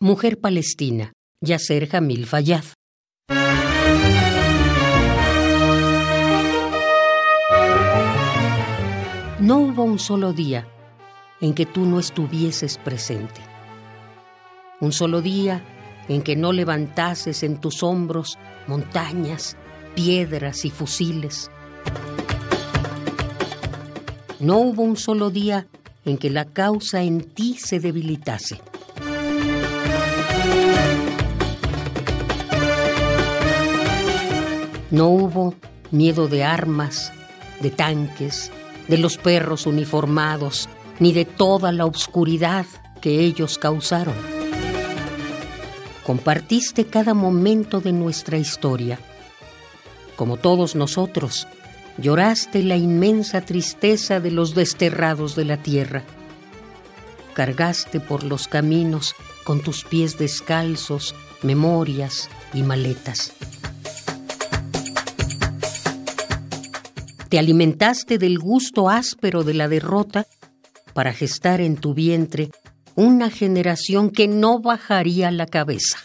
Mujer palestina, Yasser Jamil Fayad. No hubo un solo día en que tú no estuvieses presente. Un solo día en que no levantases en tus hombros montañas, piedras y fusiles. No hubo un solo día en que la causa en ti se debilitase. No hubo miedo de armas, de tanques, de los perros uniformados, ni de toda la oscuridad que ellos causaron. Compartiste cada momento de nuestra historia. Como todos nosotros, lloraste la inmensa tristeza de los desterrados de la tierra. Cargaste por los caminos con tus pies descalzos, memorias y maletas. Te alimentaste del gusto áspero de la derrota para gestar en tu vientre una generación que no bajaría la cabeza.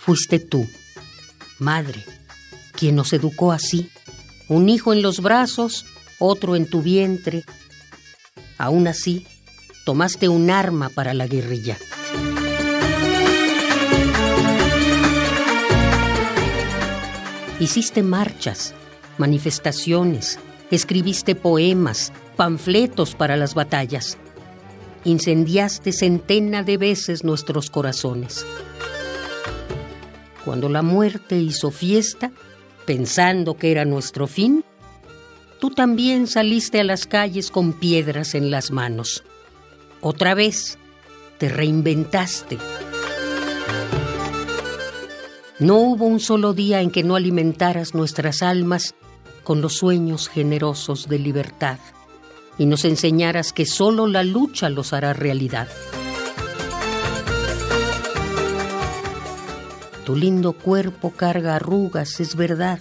Fuiste tú, madre, quien nos educó así, un hijo en los brazos, otro en tu vientre. Aún así, tomaste un arma para la guerrilla. Hiciste marchas, manifestaciones, escribiste poemas, panfletos para las batallas. Incendiaste centena de veces nuestros corazones. Cuando la muerte hizo fiesta, pensando que era nuestro fin, tú también saliste a las calles con piedras en las manos. Otra vez, te reinventaste. No hubo un solo día en que no alimentaras nuestras almas con los sueños generosos de libertad y nos enseñaras que solo la lucha los hará realidad. Tu lindo cuerpo carga arrugas, es verdad,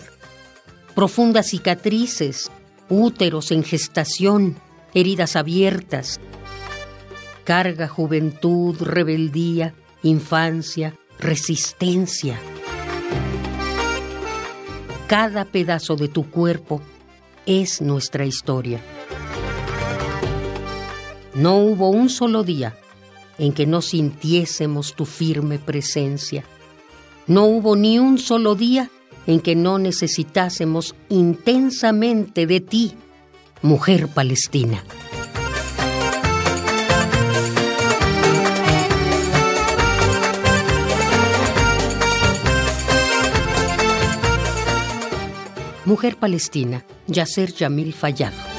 profundas cicatrices, úteros en gestación, heridas abiertas. Carga juventud, rebeldía, infancia, resistencia cada pedazo de tu cuerpo es nuestra historia. No hubo un solo día en que no sintiésemos tu firme presencia. No hubo ni un solo día en que no necesitásemos intensamente de ti, mujer palestina. Mujer palestina, Yasser Yamil Fayad.